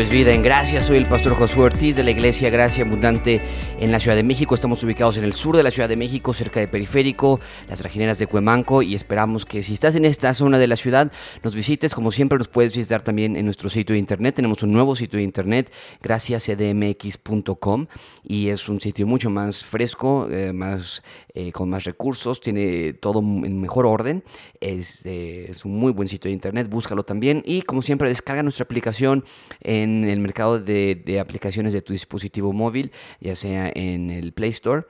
Es Vida. En Gracia, soy el pastor Josué Ortiz de la Iglesia Gracia Abundante en la Ciudad de México. Estamos ubicados en el sur de la Ciudad de México, cerca de Periférico, las trajineras de Cuemanco y esperamos que si estás en esta zona de la ciudad nos visites. Como siempre nos puedes visitar también en nuestro sitio de internet. Tenemos un nuevo sitio de internet, graciacdmx.com y es un sitio mucho más fresco, eh, más eh, con más recursos, tiene todo en mejor orden. Es, eh, es un muy buen sitio de internet, búscalo también y como siempre descarga nuestra aplicación en el mercado de aplicaciones de tu dispositivo móvil, ya sea en el Play Store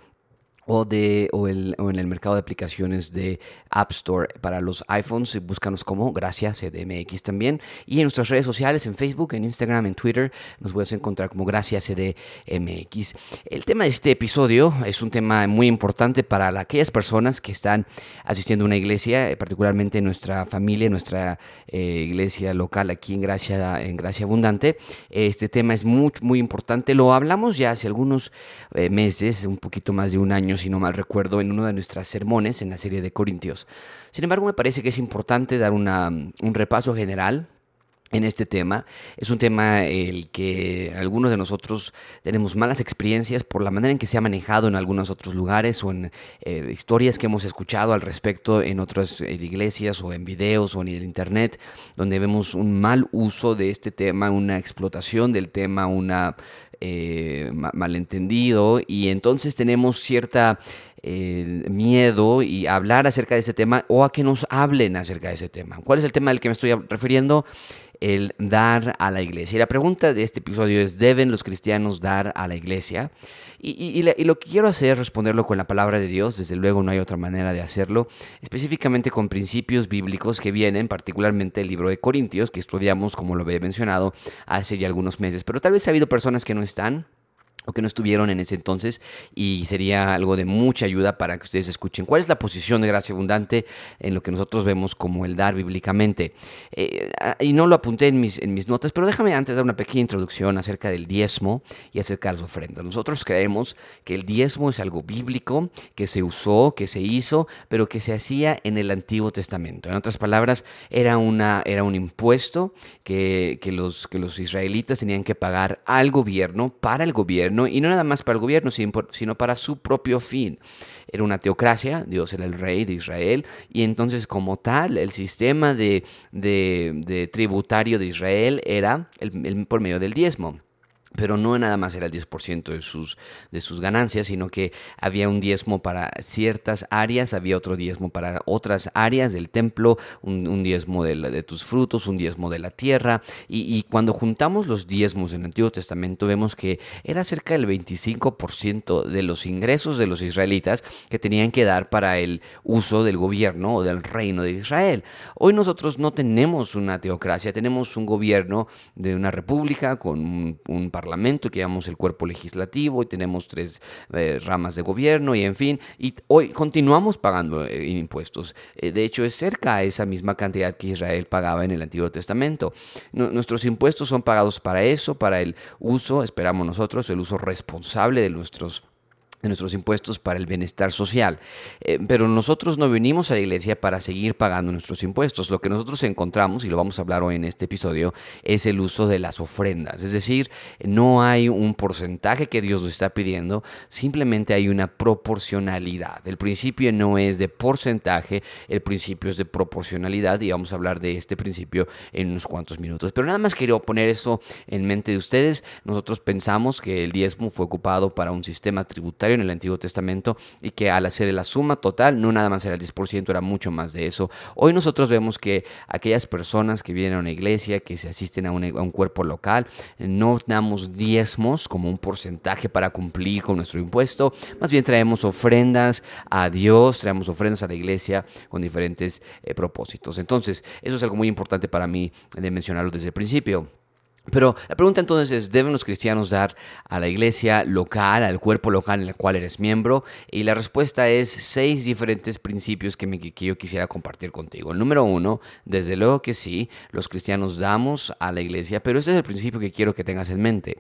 o, de, o, el, o, en el mercado de aplicaciones de App Store para los iPhones. Búscanos como Gracias CDMX también. Y en nuestras redes sociales, en Facebook, en Instagram, en Twitter, nos puedes encontrar como Gracias CDMX. El tema de este episodio es un tema muy importante para aquellas personas que están asistiendo a una iglesia, eh, particularmente nuestra familia, nuestra eh, iglesia local aquí en Gracia, en Gracia Abundante. Este tema es muy, muy importante. Lo hablamos ya hace algunos eh, meses, un poquito más de un año si no mal recuerdo, en uno de nuestras sermones en la serie de Corintios. Sin embargo, me parece que es importante dar un repaso general en este tema. Es un tema el que algunos de nosotros tenemos malas experiencias por la manera en que se ha manejado en algunos otros lugares o en eh, historias que hemos escuchado al respecto en otras iglesias o en videos o en el internet, donde vemos un mal uso de este tema, una explotación del tema, una eh, malentendido y entonces tenemos cierta eh, miedo y hablar acerca de ese tema o a que nos hablen acerca de ese tema. ¿Cuál es el tema al que me estoy refiriendo? El dar a la iglesia. Y la pregunta de este episodio es, ¿deben los cristianos dar a la iglesia? Y, lo que quiero hacer es responderlo con la palabra de Dios, desde luego no hay otra manera de hacerlo, específicamente con principios bíblicos que vienen, particularmente el libro de Corintios, que estudiamos, como lo había mencionado, hace ya algunos meses. Pero tal vez ha habido personas que no están o que no estuvieron en ese entonces y sería algo de mucha ayuda para que ustedes escuchen cuál es la posición de gracia abundante en lo que nosotros vemos como el dar bíblicamente. Eh, y no lo apunté en mis, en mis notas, pero déjame antes dar una pequeña introducción acerca del diezmo y acerca de las ofrendas. Nosotros creemos que el diezmo es algo bíblico, que se usó, que se hizo, pero que se hacía en el Antiguo Testamento. En otras palabras, era, una, era un impuesto que, que, los, que los israelitas tenían que pagar al gobierno, para el gobierno, y no nada más para el gobierno, sino para su propio fin. Era una teocracia, Dios era el rey de Israel, y entonces como tal, el sistema de, tributario de Israel era por medio del diezmo pero no nada más era el 10% de sus, de sus ganancias, sino que había un diezmo para ciertas áreas, había otro diezmo para otras áreas del templo, un, diezmo de, tus frutos, un diezmo de la tierra, y, cuando juntamos los diezmos en el Antiguo Testamento vemos que era cerca del 25% de los ingresos de los israelitas que tenían que dar para el uso del gobierno o del reino de Israel. Hoy nosotros no tenemos una teocracia, tenemos un gobierno de una república con un, un Parlamento, que llamamos el cuerpo legislativo, y tenemos tres eh, ramas de gobierno, y en fin, y hoy continuamos pagando eh, impuestos. Eh, de hecho, es cerca a esa misma cantidad que Israel pagaba en el Antiguo Testamento. nuestros impuestos son pagados para eso, para el uso, esperamos nosotros, el uso responsable de nuestros de nuestros impuestos para el bienestar social. Eh, pero nosotros no venimos a la iglesia para seguir pagando nuestros impuestos. Lo que nosotros encontramos, y lo vamos a hablar hoy en este episodio, es el uso de las ofrendas. Es decir, no hay un porcentaje que Dios nos está pidiendo, simplemente hay una proporcionalidad. El principio no es de porcentaje, el principio es de proporcionalidad y vamos a hablar de este principio en unos cuantos minutos. Pero nada más quiero poner eso en mente de ustedes. Nosotros pensamos que el diezmo fue ocupado para un sistema tributario en el Antiguo Testamento y que al hacer la suma total no nada más era el 10%, era mucho más de eso. Hoy nosotros vemos que aquellas personas que vienen a una iglesia, que se asisten a un, cuerpo local, no damos diezmos como un porcentaje para cumplir con nuestro impuesto, más bien traemos ofrendas a Dios, traemos ofrendas a la iglesia con diferentes eh, propósitos. Entonces, eso es algo muy importante para mí de mencionarlo desde el principio. Pero la pregunta entonces es, ¿deben los cristianos dar a la iglesia local, al cuerpo local en el cual eres miembro? Y la respuesta es seis diferentes principios que, yo quisiera compartir contigo. El número uno, desde luego que sí, los cristianos damos a la iglesia, pero ese es el principio que quiero que tengas en mente.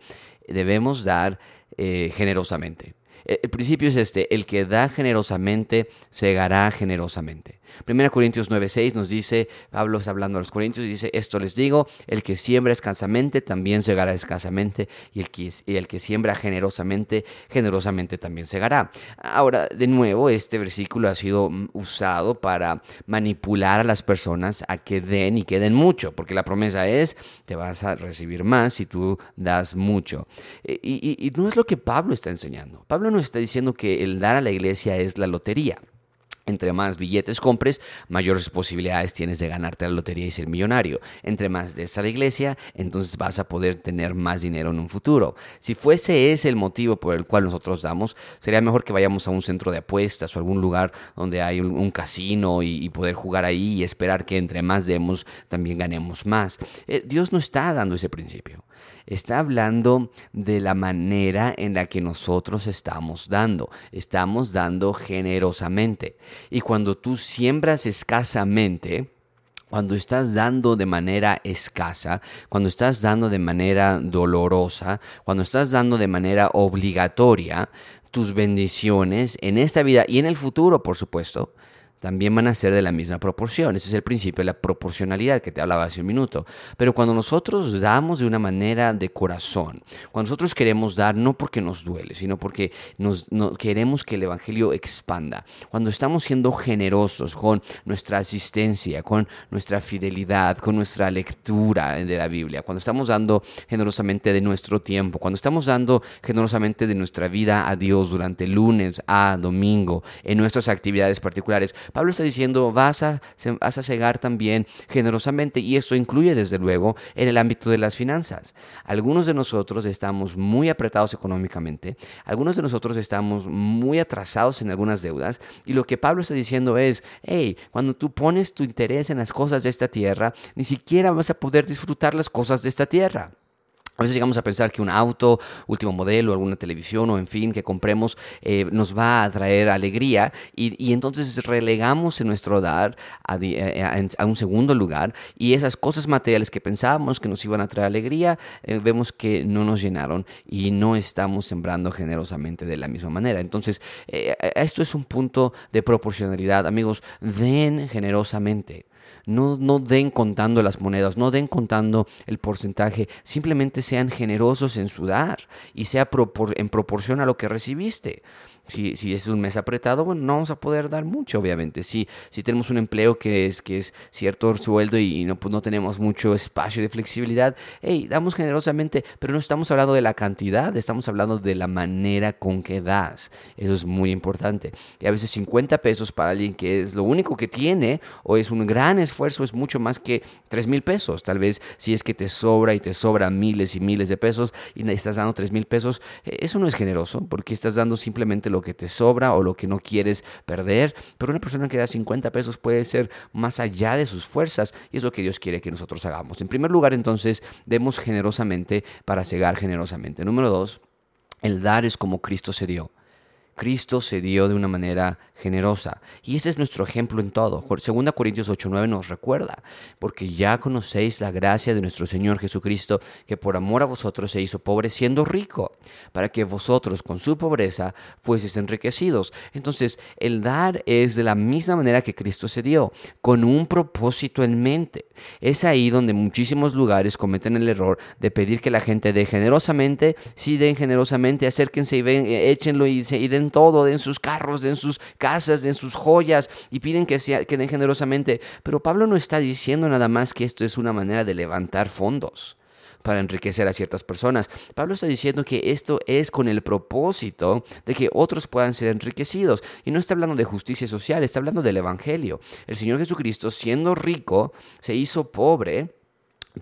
Debemos dar eh, generosamente. El principio es este, el que da generosamente, segará generosamente. 1 Corintios 9:6 nos dice, Pablo está hablando a los Corintios y dice, esto les digo, el que siembra escasamente también segará escasamente y el que, y el que siembra generosamente, generosamente también segará. Ahora, de nuevo, este versículo ha sido mm, usado para manipular a las personas a que den y que den mucho, porque la promesa es, te vas a recibir más si tú das mucho. E, y, y no es lo que Pablo está enseñando. Pablo no está diciendo que el dar a la iglesia es la lotería. Entre más billetes compres, mayores posibilidades tienes de ganarte la lotería y ser millonario. Entre más des a la iglesia, entonces vas a poder tener más dinero en un futuro. Si fuese ese el motivo por el cual nosotros damos, sería mejor que vayamos a un centro de apuestas o algún lugar donde hay un, casino y, poder jugar ahí y esperar que entre más demos, también ganemos más. Eh, Dios no está dando ese principio está hablando de la manera en la que nosotros estamos dando. Estamos dando generosamente. Y cuando tú siembras escasamente, cuando estás dando de manera escasa, cuando estás dando de manera dolorosa, cuando estás dando de manera obligatoria, tus bendiciones en esta vida y en el futuro, por supuesto, también van a ser de la misma proporción. Ese es el principio de la proporcionalidad que te hablaba hace un minuto. Pero cuando nosotros damos de una manera de corazón, cuando nosotros queremos dar no porque nos duele, sino porque nos, queremos que el Evangelio expanda, cuando estamos siendo generosos con nuestra asistencia, con nuestra fidelidad, con nuestra lectura de la Biblia, cuando estamos dando generosamente de nuestro tiempo, cuando estamos dando generosamente de nuestra vida a Dios durante lunes a domingo, en nuestras actividades particulares, Pablo está diciendo, vas a, vas a cegar también generosamente y esto incluye desde luego en el ámbito de las finanzas. Algunos de nosotros estamos muy apretados económicamente, algunos de nosotros estamos muy atrasados en algunas deudas y lo que Pablo está diciendo es, hey, cuando tú pones tu interés en las cosas de esta tierra, ni siquiera vas a poder disfrutar las cosas de esta tierra. A veces llegamos a pensar que un auto, último modelo, alguna televisión o en fin que compremos eh, nos va a traer alegría y, entonces relegamos en nuestro dar eh, a, un segundo lugar y esas cosas materiales que pensábamos que nos iban a traer alegría eh, vemos que no nos llenaron y no estamos sembrando generosamente de la misma manera. Entonces esto es un punto de proporcionalidad. Amigos, den generosamente. No, no den contando las monedas, no den contando el porcentaje, simplemente sean generosos en su dar y sea en proporción a lo que recibiste. Si, si, es un mes apretado, bueno, no vamos a poder dar mucho, obviamente. Si, si tenemos un empleo que es, que es cierto sueldo y, no, pues no tenemos mucho espacio de flexibilidad, hey, damos generosamente, pero no estamos hablando de la cantidad, estamos hablando de la manera con que das. Eso es muy importante. Y a veces 50 pesos para alguien que es lo único que tiene o es un gran esfuerzo es mucho más que 3 mil pesos. Tal vez si es que te sobra y te sobran miles y miles de pesos y estás dando 3 mil pesos, eh, eso no es generoso porque estás dando simplemente lo lo que te sobra o lo que no quieres perder. Pero una persona que da 50 pesos puede ser más allá de sus fuerzas y es lo que Dios quiere que nosotros hagamos. En primer lugar, entonces, demos generosamente para cegar generosamente. Número dos, el dar es como Cristo se dio. Cristo se dio de una manera generosa. Y ese es nuestro ejemplo en todo. 2 Corintios 8:9 nos recuerda, porque ya conocéis la gracia de nuestro Señor Jesucristo, que por amor a vosotros se hizo pobre siendo rico, para que vosotros con su pobreza fueseis enriquecidos. Entonces, el dar es de la misma manera que Cristo se dio, con un propósito en mente. Es ahí donde muchísimos lugares cometen el error de pedir que la gente dé generosamente, si den generosamente, acérquense y ven, échenlo y, y den todo, den sus carros, den sus casas, den sus joyas y piden que, sea, que den generosamente. Pero Pablo no está diciendo nada más que esto es una manera de levantar fondos para enriquecer a ciertas personas. Pablo está diciendo que esto es con el propósito de que otros puedan ser enriquecidos. Y no está hablando de justicia social, está hablando del Evangelio. El Señor Jesucristo, siendo rico, se hizo pobre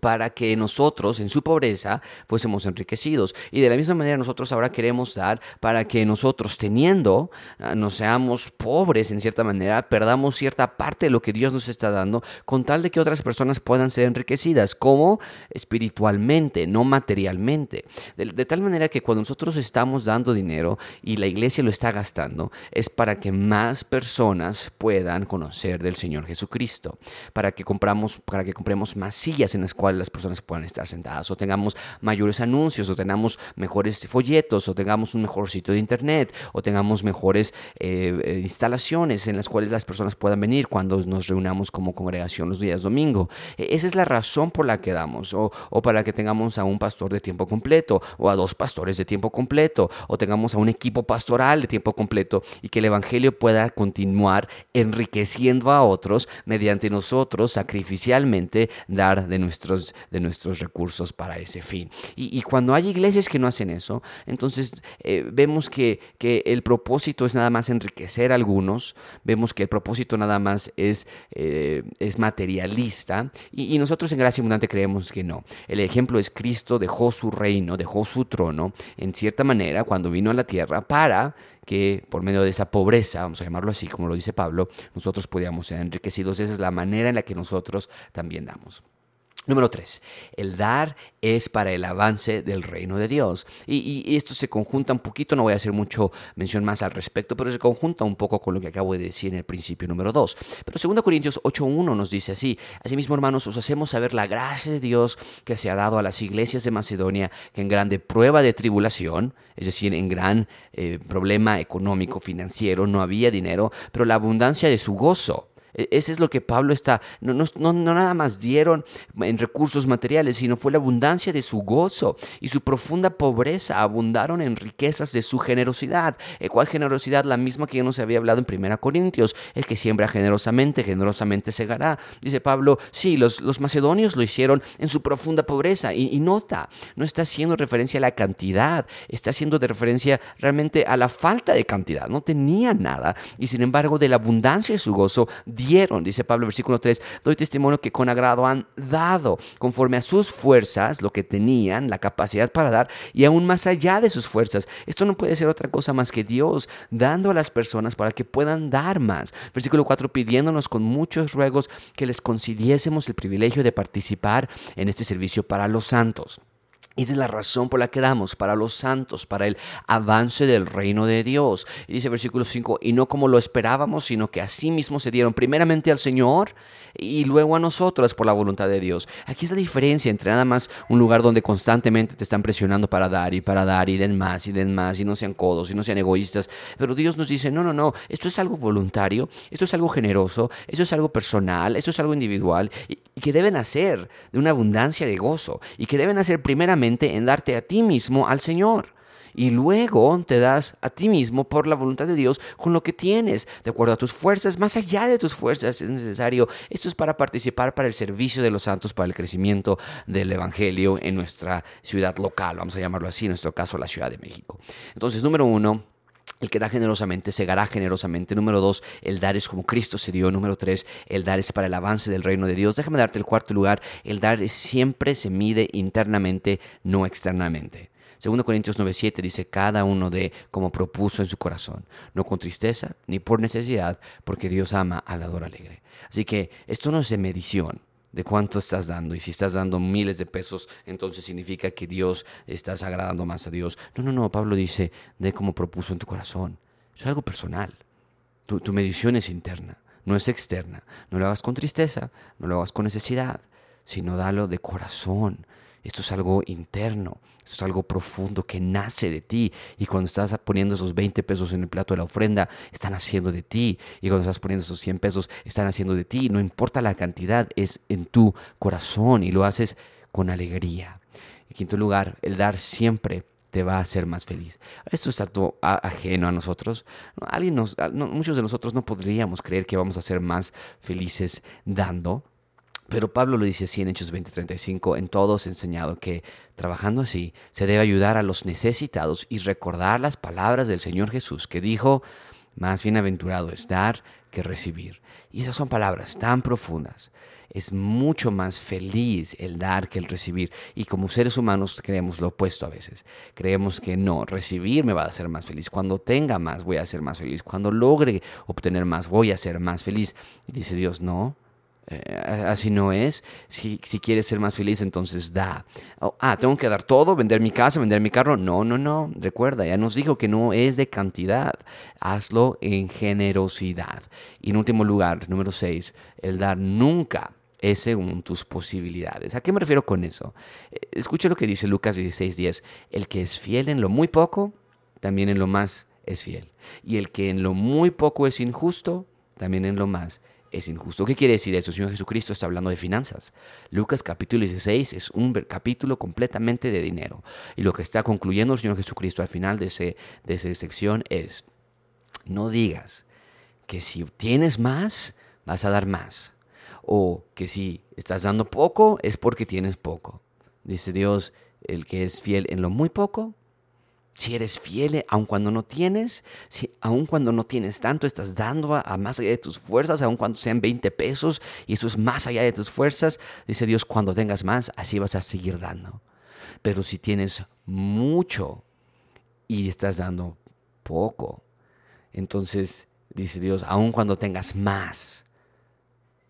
para que nosotros en su pobreza fuésemos enriquecidos. Y de la misma manera nosotros ahora queremos dar para que nosotros teniendo, ah, no seamos pobres en cierta manera, perdamos cierta parte de lo que Dios nos está dando, con tal de que otras personas puedan ser enriquecidas, como espiritualmente, no materialmente. De, de tal manera que cuando nosotros estamos dando dinero y la iglesia lo está gastando, es para que más personas puedan conocer del Señor Jesucristo, para que compramos, para que compremos más sillas en las cuales las personas puedan estar sentadas, o tengamos mayores anuncios, o tengamos mejores folletos, o tengamos un mejor sitio de internet, o tengamos mejores eh, eh, instalaciones en las cuales las personas puedan venir cuando nos reunamos como congregación los días domingo. E, esa es la razón por la que damos, o, o para que tengamos a un pastor de tiempo completo, o a dos pastores de tiempo completo, o tengamos a un equipo pastoral de tiempo completo, y que el Evangelio pueda continuar enriqueciendo a otros mediante nosotros sacrificialmente dar de de nuestros recursos para ese fin. Y, cuando hay iglesias que no hacen eso, entonces eh, vemos que, que, el propósito es nada más enriquecer a algunos, vemos que el propósito nada más es, eh, es materialista y, y nosotros en Gracia Abundante creemos que no. El ejemplo es Cristo dejó su reino, dejó su trono, en cierta manera, cuando vino a la tierra para que por medio de esa pobreza, vamos a llamarlo así, como lo dice Pablo, nosotros podíamos ser enriquecidos. Esa es la manera en la que nosotros también damos. Número tres, el dar es para el avance del reino de Dios. Y, esto se conjunta un poquito, no voy a hacer mucho mención más al respecto, pero se conjunta un poco con lo que acabo de decir en el principio número dos. Pero 2 Corintios 8.1 nos dice así, Asimismo, hermanos, os hacemos saber la gracia de Dios que se ha dado a las iglesias de Macedonia, que en grande prueba de tribulación, es decir, en gran eh, problema económico, financiero, no había dinero, pero la abundancia de su gozo ese es lo que Pablo está, no, no, nada más dieron en recursos materiales, sino fue la abundancia de su gozo y su profunda pobreza abundaron en riquezas de su generosidad. Eh, ¿Cuál generosidad? La misma que ya nos había hablado en 1 Corintios. El que siembra generosamente, generosamente segará. Dice Pablo, sí, los, los macedonios lo hicieron en su profunda pobreza. Y, nota, no está haciendo referencia a la cantidad, está haciendo referencia realmente a la falta de cantidad. No tenía nada y sin embargo de la abundancia de su gozo, dieron, dice Pablo, versículo 3, doy testimonio que con agrado han dado, conforme a sus fuerzas, lo que tenían, la capacidad para dar, y aún más allá de sus fuerzas. Esto no puede ser otra cosa más que Dios dando a las personas para que puedan dar más. Versículo 4, pidiéndonos con muchos ruegos que les concediésemos el privilegio de participar en este servicio para los santos. Esa es la razón por la que damos, para los santos, para el avance del reino de Dios. Y dice versículo 5, y no como lo esperábamos, sino que así mismo se dieron primeramente al Señor y luego a nosotros por la voluntad de Dios. Aquí es la diferencia entre nada más un lugar donde constantemente te están presionando para dar y para dar y den más y den más y no sean codos y no sean egoístas. Pero Dios nos dice, no, no, no, esto es algo voluntario, esto es algo generoso, esto es algo personal, esto es algo individual y que deben hacer de una abundancia de gozo y que deben hacer primeramente en darte a ti mismo al Señor. Y luego te das a ti mismo por la voluntad de Dios con lo que tienes, de acuerdo a tus fuerzas, más allá de tus fuerzas es necesario. Esto es para participar para el servicio de los santos, para el crecimiento del Evangelio en nuestra ciudad local, vamos a llamarlo así, en nuestro caso la Ciudad de México. Entonces, número uno, el que da generosamente segará generosamente. Número dos, el dar es como Cristo se dio. Número tres, el dar es para el avance del reino de Dios. Déjame darte el cuarto lugar. El dar siempre se mide internamente, no externamente. Segundo Corintios 9:7 dice, cada uno de como propuso en su corazón, no con tristeza ni por necesidad, porque Dios ama al dador alegre. Así que esto no es de medición de cuánto estás dando. Y si estás dando miles de pesos, entonces significa que Dios estás agradando más a Dios. No, no, no. Pablo dice, de como propuso en tu corazón. Es algo personal. Tu, tu medición es interna, no es externa. No lo hagas con tristeza, no lo hagas con necesidad, sino dalo de corazón. Esto es algo interno, esto es algo profundo que nace de ti. Y cuando estás poniendo esos 20 pesos en el plato de la ofrenda, están haciendo de ti. Y cuando estás poniendo esos 100 pesos, están haciendo de ti. No importa la cantidad, es en tu corazón y lo haces con alegría. En quinto lugar, el dar siempre te va a hacer más feliz. Esto es algo ajeno a nosotros. Alguien nos, muchos de nosotros no podríamos creer que vamos a ser más felices dando. Pero Pablo lo dice así en Hechos 20:35, en todos enseñado que trabajando así se debe ayudar a los necesitados y recordar las palabras del Señor Jesús que dijo, más bienaventurado es dar que recibir. Y esas son palabras tan profundas. Es mucho más feliz el dar que el recibir. Y como seres humanos creemos lo opuesto a veces. Creemos que no, recibir me va a hacer más feliz. Cuando tenga más voy a ser más feliz. Cuando logre obtener más voy a ser más feliz. Y dice Dios, no, eh, así no es. Si, si, quieres ser más feliz, entonces da. Oh, ah, tengo que dar todo, vender mi casa, vender mi carro. No, no, no. Recuerda, ya nos dijo que no es de cantidad. Hazlo en generosidad. Y en último lugar, número seis, el dar nunca es según tus posibilidades. ¿A qué me refiero con eso? Eh, escucha lo que dice Lucas 16:10. El que es fiel en lo muy poco, también en lo más es fiel. Y el que en lo muy poco es injusto, también en lo más es injusto. ¿Qué quiere decir eso? El Señor Jesucristo está hablando de finanzas. Lucas capítulo 16 es un capítulo completamente de dinero. Y lo que está concluyendo el Señor Jesucristo al final de, ese, de esa sección es, no digas que si tienes más, vas a dar más. O que si estás dando poco, es porque tienes poco. Dice Dios, el que es fiel en lo muy poco, si eres fiel aun cuando no tienes, aun cuando no tienes tanto, estás dando a, más allá de tus fuerzas, aun cuando sean 20 pesos y eso es más allá de tus fuerzas, dice Dios, cuando tengas más, así vas a seguir dando. Pero si tienes mucho y estás dando poco, entonces dice Dios, aun cuando tengas más,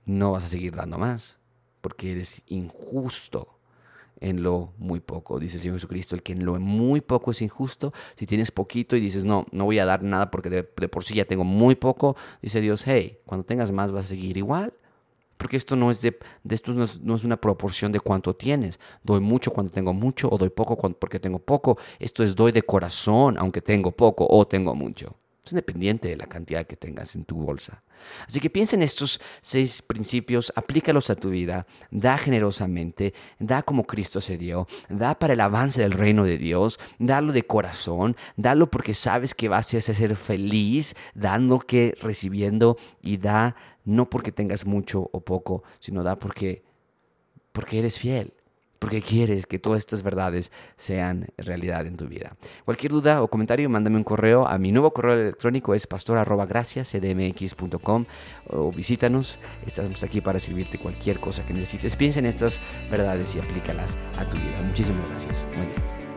no vas a seguir dando más, porque eres injusto en lo muy poco, dice el Señor Jesucristo. El que en lo muy poco es injusto, si tienes poquito y dices, no, no voy a dar nada porque de, por sí ya tengo muy poco, dice Dios, hey, cuando tengas más vas a seguir igual. Porque esto no es de, de esto no es, no es, una proporción de cuánto tienes. Doy mucho cuando tengo mucho o doy poco porque tengo poco. Esto es doy de corazón aunque tengo poco o tengo mucho. Es independiente de la cantidad que tengas en tu bolsa. Así que piensa en estos seis principios, aplícalos a tu vida, da generosamente, da como Cristo se dio, da para el avance del reino de Dios, dalo de corazón, dalo porque sabes que vas a ser feliz dando que recibiendo y da no porque tengas mucho o poco, sino da porque porque eres fiel porque quieres que todas estas verdades sean realidad en tu vida. Cualquier duda o comentario, mándame un correo a mi nuevo correo electrónico es pastor.graciascdmx.com o visítanos. Estamos aquí para servirte cualquier cosa que necesites. Piensa en estas verdades y aplícalas a tu vida. Muchísimas gracias. Muy bien.